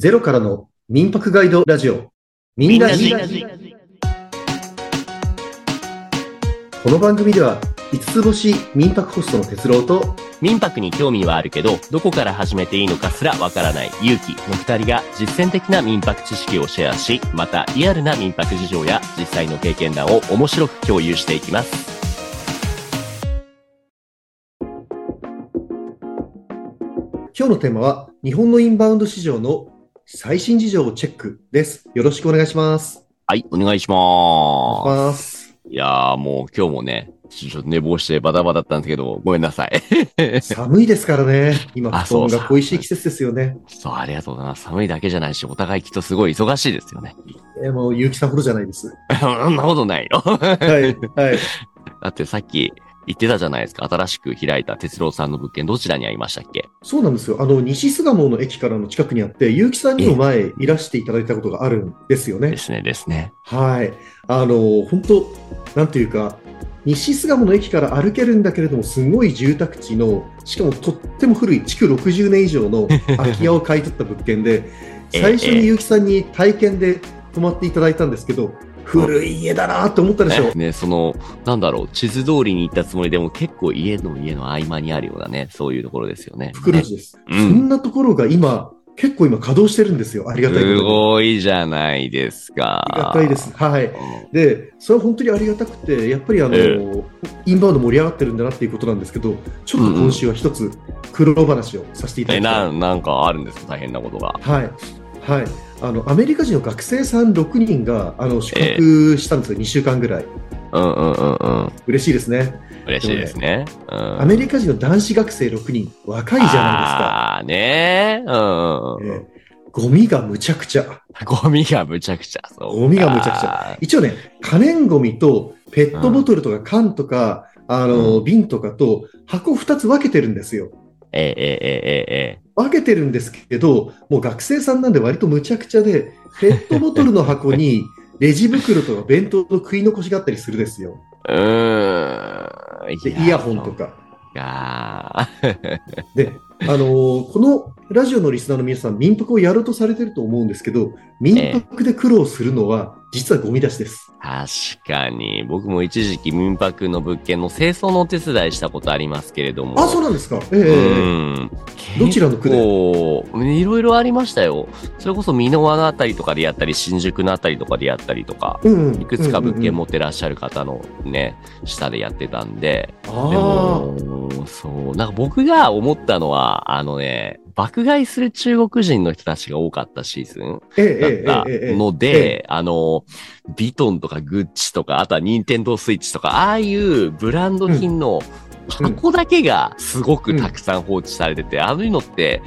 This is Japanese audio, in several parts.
ゼロからの民泊ガイドラジオ。みんなじ。この番組では、五つ星民泊ホストの哲郎と、民泊に興味はあるけど、どこから始めていいのかすらわからない勇気の二人が実践的な民泊知識をシェアし、またリアルな民泊事情や実際の経験談を面白く共有していきます。今日のテーマは、日本のインバウンド市場の最新事情をチェックです。よろしくお願いします。はい、お願いします。ます。いやーもう今日もね、ちょっと寝坊してバタバタだったんですけど、ごめんなさい。寒いですからね。今、あ布団そうが恋しい季節ですよね。そう、ありがとうございます。寒いだけじゃないし、お互いきっとすごい忙しいですよね。えーもう、結城さんほどじゃないです。そんなことないよ。はい、はい。だってさっき言ってたじゃないですか。新しく開いた哲郎さんの物件、どちらにありましたっけ？そうなんですよ。あの、西巣鴨の駅からの近くにあって、結城さんにも前いらしていただいたことがあるんですよねで。すね、ですね。はい。あの、本当なんていうか、西巣鴨の駅から歩けるんだけれども、すごい住宅地の、しかもとっても古い、築60年以上の 空き家を買い取った物件で、ええ最初に結城さんに体験で泊まっていただいたんですけど、古い家だなと思ったでしょね。ね、その、なんだろう、地図通りに行ったつもりでも結構家の家の合間にあるようなね、そういうところですよね。ね袋地です。うんそんなところが今、結構今稼働してるんですよ。ありがたい。すごいじゃないですか。ありがたいです。はい。うん。で、それは本当にありがたくて、やっぱりあの、えインバウンド盛り上がってるんだなっていうことなんですけど、ちょっと今週は一つ苦労話をさせていただえ、きたい。な、なんかあるんですか？大変なことが。はい。はい。あの、アメリカ人の学生さん6人が、あの、宿泊したんですよ。2週間ぐらい。うんうんうんうん。嬉しいですね。嬉しいですね。うん。アメリカ人の男子学生6人、若いじゃないああ、ねうんうんうん。ですか。えーゴミがむちゃくちゃ。ゴミがむちゃくちゃ。ゴミがむちゃくちゃ。一応ね、可燃ゴミとペットボトルとか缶とか、あの、う瓶とかと箱2つ分けてるんですよ。えええええええ分けてるんですけど、もう学生さんなんで割とむちゃくちゃで、ペットボトルの箱に レジ袋とか弁当の食い残しがあったりするですよ。え。うーん。で、イヤホンと。か。いやーで、あのーこのラジオのリスナーの皆さん、民泊をやろうとされてると思うんですけど、民泊で苦労するのは、実はゴミ出しです。確かに。僕も一時期民泊の物件の清掃のお手伝いしたことありますけれども。あ、そうなんですか？ええうん。どちらの区で？いろいろありましたよ。それこそ箕輪のあたりとかでやったり、新宿のあたりとかでやったりとか、うんうん。いくつか物件も。持ってらっしゃる方のね、下でやってたんで、であも、そう、なんか僕が思ったのは、あのね、爆買いする中国人の人たちが多かったシーズンだったので、あの、ビトンとかグッチとか、あとはニンテンドースイッチとか、ああいうブランド品のうん。箱だけがすごくたくさん放置されてて、ああいうのって、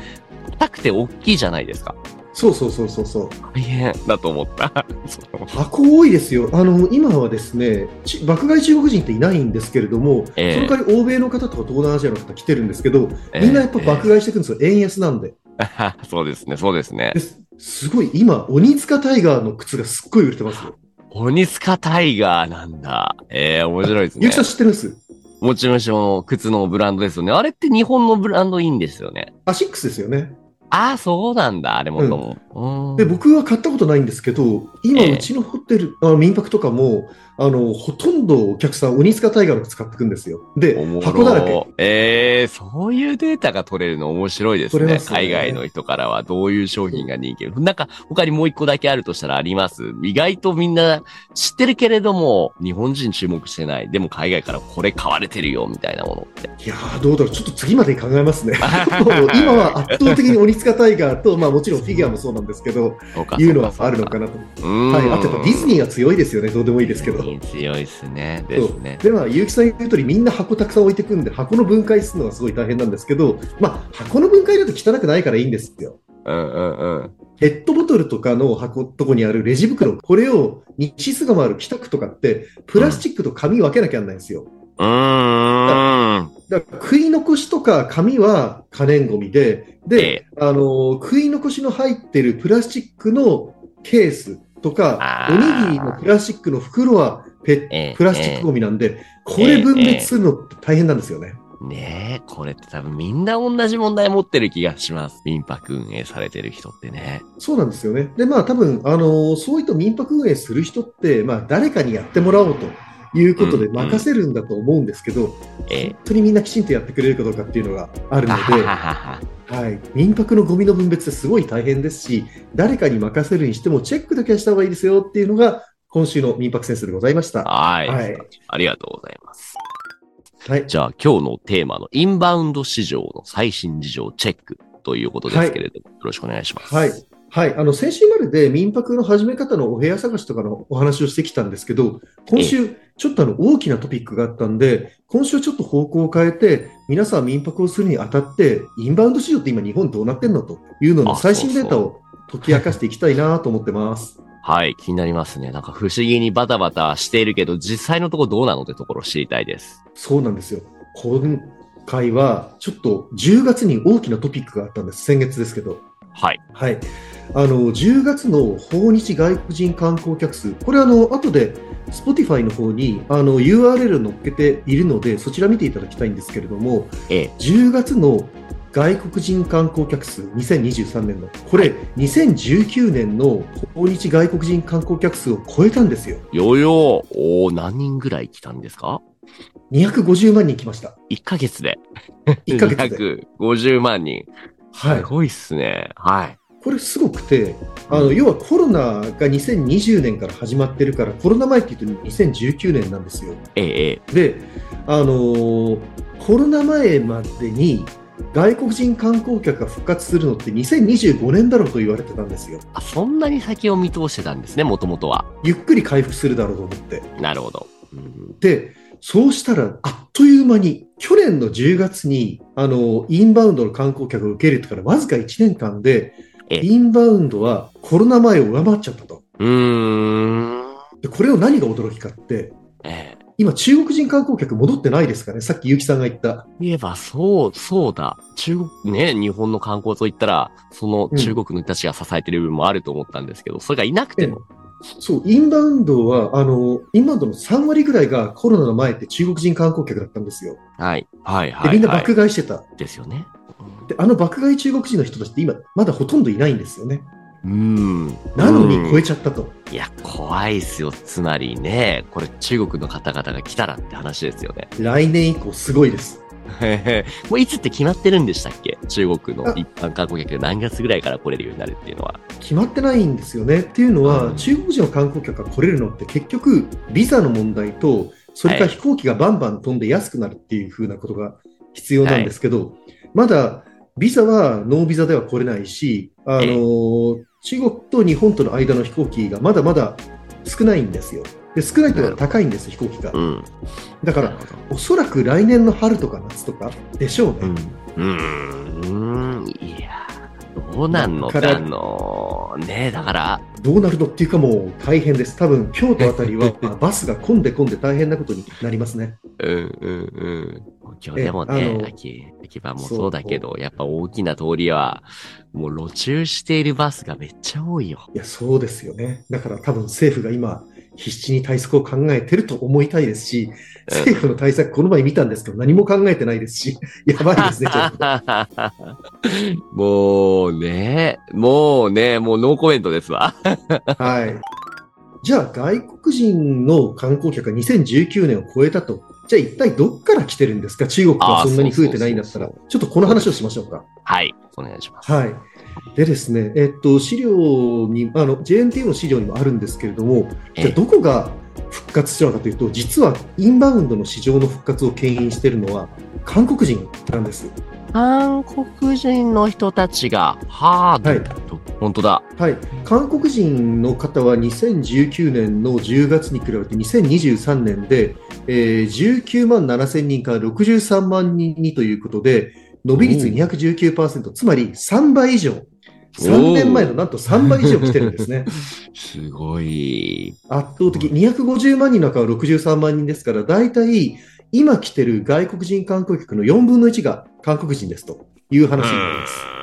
硬くて大きいじゃないですか。そうそうそうそうそう。大変だと思った。箱多いですよ。あの、今はですね、ち爆買い中国人っていないんですけれども、ええその代わり欧米の方とか東南アジアの方来てるんですけど、みんなやっぱ爆買いしてくるんですよ。円安なんで。そうですね、そうですねで。すすごい、今、鬼塚タイガーの靴がすっごい売れてますよ。鬼塚タイガーなんだ。ええ面白いですねゆきさ。ん知ってます？もちろん靴のブランドですよね。あれって日本のブランドいいんですよね。アシックスですよね。ああ、そうなんだ。あれもとも。うんで、僕は買ったことないんですけど、今、ええうちのホテル、あの民泊とかも、あの、ほとんどお客さん、鬼塚タイガーの靴買ってくんですよ。で箱だらけ。ええそういうデータが取れるの面白いですね。ね海外の人からはどういう商品が人気？なんか他にもう一個だけあるとしたらあります？意外とみんな知ってるけれども、日本人注目してない。でも海外からこれ買われてるよ、みたいなものって。いやー、どうだろう。ちょっと次までに考えますね。今は圧倒的に鬼塚タイガーと、まあもちろんフィギュアもそうなんですけど、いうのはあるのかなと。はい。あとやっぱディズニーが強いですよね。どうでもいいですけど。強いですね。ですね。で、まあ、結城さん言う通り、みんな箱たくさん置いてくんで、箱の分解するのがすごい大変なんですけど、まあ、箱の分解だと汚くないからいいんですよ。うんうんうん。ペットボトルとかの箱とこにあるレジ袋、これを日数が回る北区とかって、プラスチックと紙分けなきゃなんないんですよ。うん。だから食い残しとか紙は可燃ゴミで、で、あの、食い残しの入ってるプラスチックのケースとかおにぎりのプラスチックの袋はペええプラスチックゴミなんで、これ分別するのって大変なんですよね。ねえ、これって多分みんな同じ問題持ってる気がします。民泊運営されてる人ってね。そうなんですよね。で、まあ多分、あのそういった民泊運営する人って、まあ誰かにやってもらおうということで任せるんだと思うんですけど、え本当にみんなきちんとやってくれるかどうかっていうのがあるので、ははは。はい、民泊のゴミの分別ってすごい大変ですし、誰かに任せるにしてもチェックだけはした方がいいですよっていうのが、今週の民泊センスでございました。はい。はいありがとうございます。はい。じゃあ今日のテーマのインバウンド市場の最新事情チェックということですけれども、よろしくお願いします。はい。はい。あの、先週までで民泊の始め方のお部屋探しとかのお話をしてきたんですけど、今週、ちょっとあの、大きなトピックがあったんで、今週ちょっと方向を変えて、皆さん民泊をするにあたって、インバウンド市場って今日本どうなってんのというののあ最新データを解き明かしていきたいなと思ってます。はい、気になりますね。なんか不思議にバタバタしているけど、実際のところどうなのってところを知りたいです。そうなんですよ。今回は、ちょっと10月に大きなトピックがあったんです。先月ですけど。はい。はい。あの、10月の訪日外国人観光客数、これあの、後で Spotify の方にあの URL を載っけているので、そちら見ていただきたいんですけれども、ええ。10月の外国人観光客数、2023年の、これ、2019年の訪日外国人観光客数を超えたんですよ。よよー、おー何人ぐらい来たんですか？250万人来ました。?1 ヶ月で。1ヶ月で。250万人。はいす。ごいっすね。はい。これすごくて、あの要はコロナが2020年から始まってるから、コロナ前っていうと2019年なんですよ。ええ、ええ。で、あのーコロナ前までに外国人観光客が復活するのって2025年だろうと言われてたんですよ。あ、そんなに先を見通してたんですね、もともとは。ゆっくり回復するだろうと思って。なるほど。うんで、そうしたら、あっという間に、去年の10月に、あの、インバウンドの観光客を受け入れてからわずか1年間で、えインバウンドはコロナ前を上回っちゃったと。うーん。で、これを何が驚きかって、ええ。今中国人観光客戻ってないですかね？さっき結城さんが言った。言えば、そう、そうだ。中国、ね、日本の観光といったら、その中国の人たちが支えてる部分もあると思ったんですけど、それがいなくても。そう、インバウンドは、あの、インバウンドの3割ぐらいがコロナの前って中国人観光客だったんですよ。はい。はい、で、はい。みんなはい爆買いしてた。ですよね。で、あの爆買い中国人の人たちって今、まだほとんどいないんですよね。うん。なのに超えちちゃったと。いや、怖いっすよ。つまりね、これ中国の方々が来たらって話ですよね。来年以降すごいです。もういつって決まってるんでしたっけ？中国のあ一般観光客が何月ぐらいから来れるようになるっていうのは。決まってないんですよね。っていうのは、うん中国人の観光客が来れるのって結局、ビザの問題と、それから飛行機がバンバン飛んで安くなるっていうふうなことが必要なんですけど、まだビザはノービザでは来れないし、あのええ中国と日本との間の飛行機がまだまだ少ないんですよ。で少ないというのは高いんです、飛行機がう。ん。だから、おそらく来年の春とか夏とかでしょうね。うん。うん。いや、どうなんのからねだから、どうなるのっていうかもう大変です。多分京都あたりは バスが混んで混んで大変なことになりますね。うんうんうん。今日でもね、の秋、秋葉もそうだけど、やっぱ大きな通りは、もう路中しているバスがめっちゃ多いよ。いや、そうですよね。だから多分政府が今、必死に対策を考えてると思いたいですし、政府の対策、この前見たんですけど、何も考えてないですし、やばいですね、ちょっと。もうね、もうね、もうノーコメントですわ。はい。じゃあ、外国人の観光客が2019年を超えたと。じゃあ、一体どっから来てるんですか？中国がそんなに増えてないんだったら。ちょっとこの話をしましょうか。はい、お願いします。はい。でですね、えっと、資料に、あの、JNTU の資料にもあるんですけれども、じゃあどこが復活したのかというと、実はインバウンドの市場の復活を牽引しているのは、韓国人なんです。韓国人の人たちが、はあ、はいど本当だ。はい。韓国人の方は2019年の10月に比べて2023年で、えー19万7千人から63万人にということで、伸び率219%、つまり3倍以上。3年前のなんと3倍以上来てるんですね。すごい。圧倒的。250万人の中は63万人ですから、大体今来てる外国人観光客の4分の1が韓国人ですという話になります。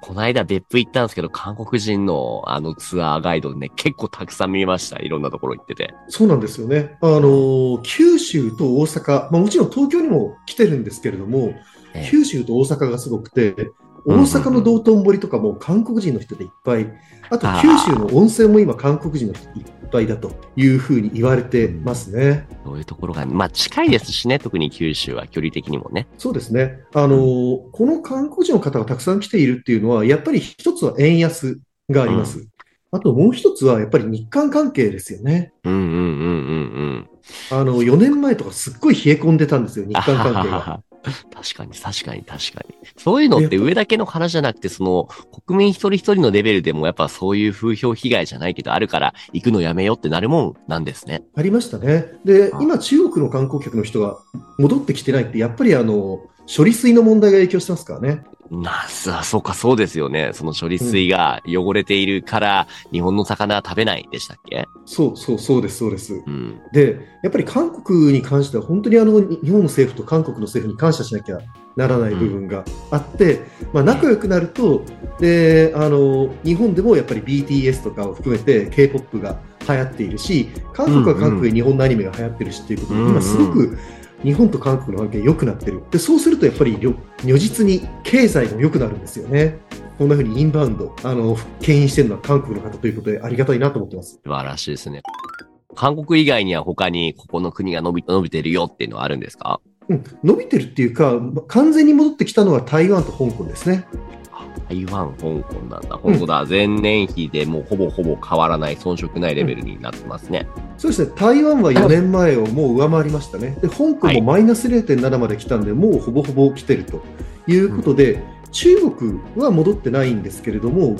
この間別府行ったんですけど、韓国人のあのツアーガイドね、結構たくさん見ました。いろんなところ行ってて。そうなんですよね。あの、九州と大阪、まあもちろん東京にも来てるんですけれども、ええ九州と大阪がすごくて、うん大阪の道頓堀とかも韓国人の人でいっぱい、あと九州の温泉も今韓国人の人いっぱいだというふうに言われてますね。そういうところが、まあ近いですしね、特に九州は距離的にもね。そうですね。あの、この韓国人の方がたくさん来ているっていうのは、やっぱり一つは円安があります。あともう一つはやっぱり日韓関係ですよね。うんうんうんうんうん。あの、4年前とかすっごい冷え込んでたんですよ、日韓関係が。確かに、確かに、確かに。そういうのって上だけの話じゃなくて、その、国民一人一人のレベルでも、やっぱそういう風評被害じゃないけど、あるから、行くのやめようってなるもんなんですね。ありましたね。であ、今中国の観光客の人が戻ってきてないって、やっぱりあの、処理水の問題が影響してますからね。なさ、そうか、そうですよね。その処理水が汚れているから、日本の魚は食べないでしたっけ？そうそうそうです、そうです。うん。で、やっぱり韓国に関しては本当にあのに日本の政府と韓国の政府に感謝しなきゃならない部分があって、まあ、仲良くなるとであの日本でもやっぱり BTS とかを含めて K-POP が流行っているし韓国は韓国で日本のアニメが流行ってるしっていうことで、うんうん今すごく日本と韓国の関係良くなってるでそうするとやっぱり如如実に経済も良くなるんですよね。こんな風にインバウンド、あの、牽引してるのは韓国の方ということでありがたいなと思ってます。素晴らしいですね。韓国以外には他に、ここの国が伸び、伸びてるよっていうのはあるんですか？うん、伸びてるっていうか、ま完全に戻ってきたのは台湾と香港ですね。台湾、香港なんだ。本当だ。前年比でもうほぼほぼ変わらない、遜色ないレベルになってますね。そうですね、台湾は4年前をもう上回りましたね。で、香港もマイナス0.7まで来たんで、もうほぼほぼ来てるということで、中国は戻ってないんですけれども、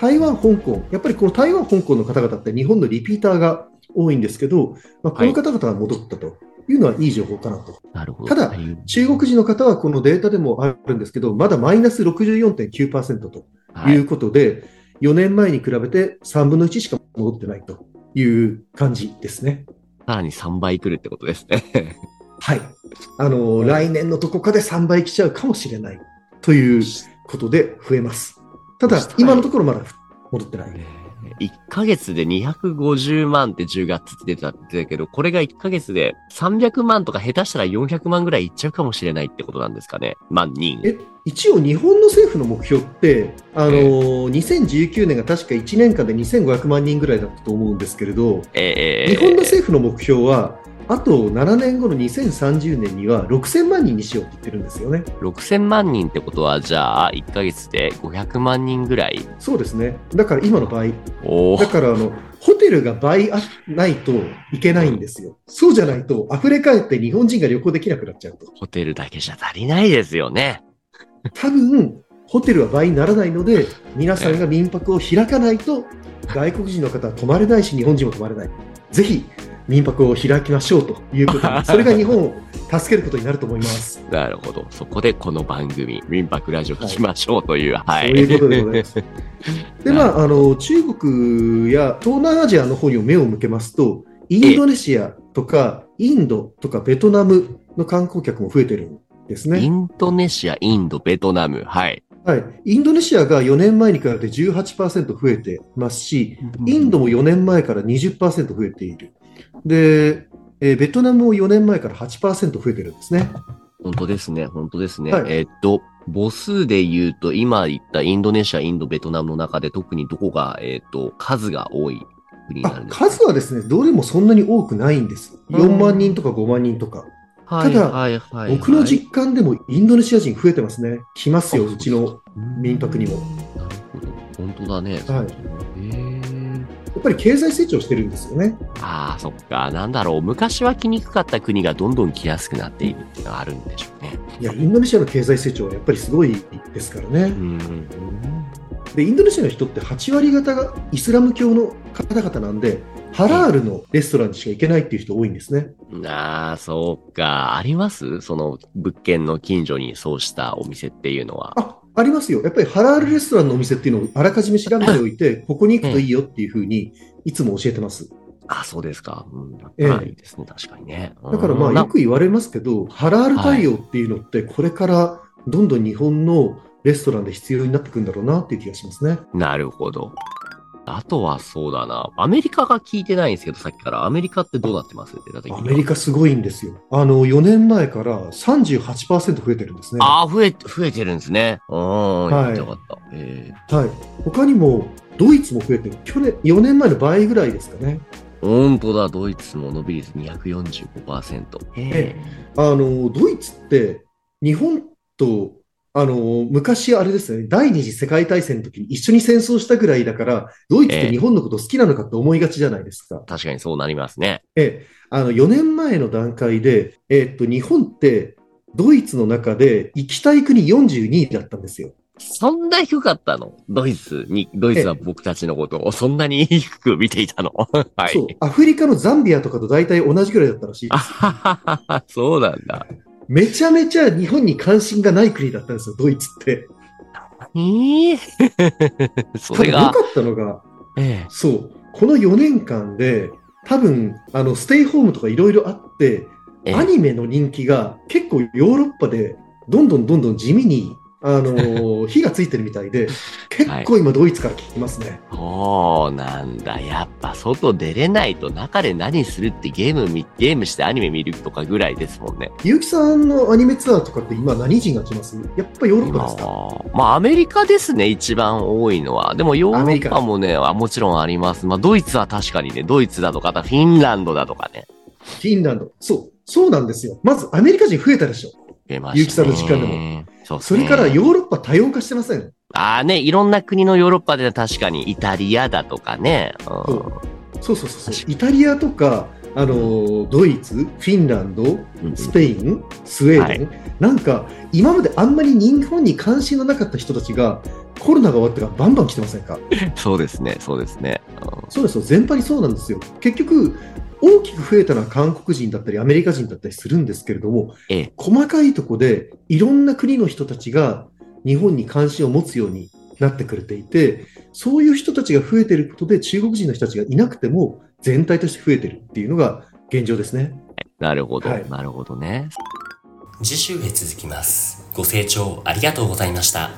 台湾、香港、やっぱりこの台湾、香港の方々って日本のリピーターが多いんですけど、まあ、この方々が戻ったというのはいい情報かなと。なるほど。ただ中国人の方はこのデータでもあるんですけど、まだマイナス64.9%とはいいうことで、4年前に比べて3分の1しか戻ってないという感じですね。さらに3倍来るってことですね。はい。あの、来年のどこかで3倍来ちゃうかもしれないということで増えます。ただ、今のところまだ戻ってない。1ヶ月で250万って10月って出たってたけど、これが1ヶ月で300万とか下手したら400万ぐらいいっちゃうかもしれないってことなんですかね。万人。え一応、日本の政府の目標って、あの、2019年が確か1年間で2500万人ぐらいだったと思うんですけれど、えー日本の政府の目標は、あと7年後の2030年には6000万人にしようって言ってるんですよね。6000万人ってことは、じゃあ、1ヶ月で500万人ぐらい？そうですね。だから今の倍。だからあの、ホテルが倍あないといけないんですよ。そうじゃないと溢れ返って日本人が旅行できなくなっちゃうと。ホテルだけじゃ足りないですよね。多分、ホテルは倍にならないので、皆さんが民泊を開かないと、外国人の方は泊まれないし、日本人も泊まれない。ぜひ、民泊を開きましょうということで、それが日本を助けることになると思います。なるほど。そこでこの番組、民泊ラジオ聞きましょうという、はい。そういうことでございます。で、まあ、あの、中国や東南アジアの方にも目を向けますと、インドネシアとか、インドとかベトナムの観光客も増えてるんですイね。ンドネシア、インド、ベトナム。はい。はい。インドネシアが4年前に比べて18%増えてますし、インドも4年前から20%増えている。で、えーベトナムも4年前から8%増えてるんですね。本当ですね、本当ですね。はいえーっと、母数で言うと、今言ったインドネシア、インド、ベトナムの中で特にどこが、えーっと、数が多い国になんですか？数はですね、どれもそんなに多くないんです。4万人とか5万人とか。はいただはいはいはい、僕の実感でもインドネシア人増えてますね。来ますよ、あうちの。民泊にも。なるほど。本当だね。はいへーやっぱり経済成長してるんですよね。ああ、そっか。なんだろう。昔は来にくかった国がどんどん来やすくなっているっていうのがあるんでしょうね。いや、インドネシアの経済成長はやっぱりすごいですからね。うん。で、インドネシアの人って8割方がイスラム教の方々なんで、ハラールのレストランにしか行けないっていう人多いんですね。ああ、そうか。あります？その物件の近所にそうしたお店っていうのは。あ、ありますよ。やっぱりハラールレストランのお店っていうのをあらかじめ調べておいて、ここに行くといいよっていうふうにいつも教えてます。あ、そうですか。うん。だええいいですね。確かにね。だからまあうんよく言われますけど、ハラール対応っていうのってこれからどんどん日本のレストランで必要になってくるんだろうなっていう気がしますね。なるほど。あとはそうだな。アメリカが聞いてないんですけど、さっきからアメリカってどうなってます？アメリカすごいんですよ。あの、4年前から38%増えてるんですね。ああ、増え、増えてるんですね。うん、はい。よかった。えー、はい。他にも、ドイツも増えてる。去年、4年前の倍ぐらいですかね。本当だ、ドイツも伸び率245%。えあの、ドイツって、日本とあの、昔あれですね、第二次世界大戦の時に一緒に戦争したぐらいだから、ドイツって日本のこと好きなのかって思いがちじゃないですか。えー、確かにそうなりますね。ええ、あの、4年前の段階で、えー、っと、日本ってドイツの中で行きたい国42位だったんですよ。そんな低かったの？ドイツに、ドイツは僕たちのことをそんなに低く見ていたの？はい。そう。アフリカのザンビアとかと大体同じぐらいだったらしいです。そうなんだ。めちゃめちゃ日本に関心がない国だったんですよ、ドイツって。えー、それが。良かったのが、ええ、そう、この4年間で、多分、あの、ステイホームとかいろいろあって、アニメの人気が結構ヨーロッパでどんどんどんどん地味にあの火がついてるみたいで、結構今、ドイツから聞きますね。そうなんだ。やっぱ外出れないと中で何するってゲームゲームしてアニメ見るとかぐらいですもんね。結城さんのアニメツアーとかって今何人が来ます？やっぱヨーロッパですか？まあアメリカですね、一番多いのは。でもヨーロッパもね、もちろんあります。まあドイツは確かにね、ドイツだとか、フィンランドだとかね。フィンランド。そう。そうなんですよ。まずアメリカ人増えたでしょ。増えました、ね。結城さんの時間でも。そ、ね、それからヨーロッパ多様化してません？ああね、いろんな国のヨーロッパで確かにイタリアだとかね。うん、そう。そうそうそう。イタリアとか、あの、ドイツ、フィンランド、スペイン、スウェーデン、はい、なんか、今まであんまり日本に関心のなかった人たちが、コロナが終わってからバンバン来てませんか？そうですね、そうですね。うん、そうですよ、全般にそうなんですよ。結局、大きく増えたのは韓国人だったりアメリカ人だったりするんですけれども、ええ、細かいとこでいろんな国の人たちが日本に関心を持つようになってくれていて、そういう人たちが増えていることで中国人の人たちがいなくても全体として増えてるっていうのが現状ですね。なるほど、はい、なるほどね。次週へ続きます。ご清聴ありがとうございました。